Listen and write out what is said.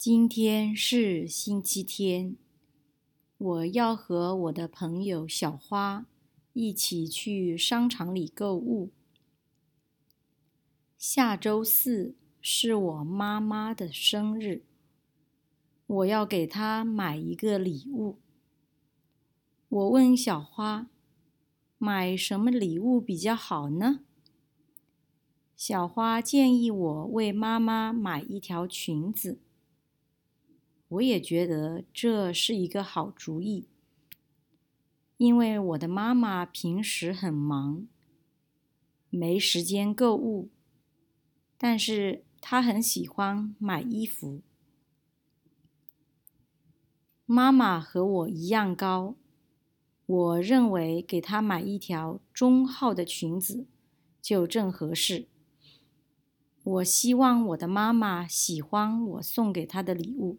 今天是星期天，我要和我的朋友小花一起去商场里购物。下周四是我妈妈的生日，我要给她买一个礼物。我问小花，买什么礼物比较好呢？小花建议我为妈妈买一条裙子。我也觉得这是一个好主意，因为我的妈妈平时很忙，没时间购物。但是她很喜欢买衣服。妈妈和我一样高，我认为给她买一条中号的裙子就正合适。我希望我的妈妈喜欢我送给她的礼物。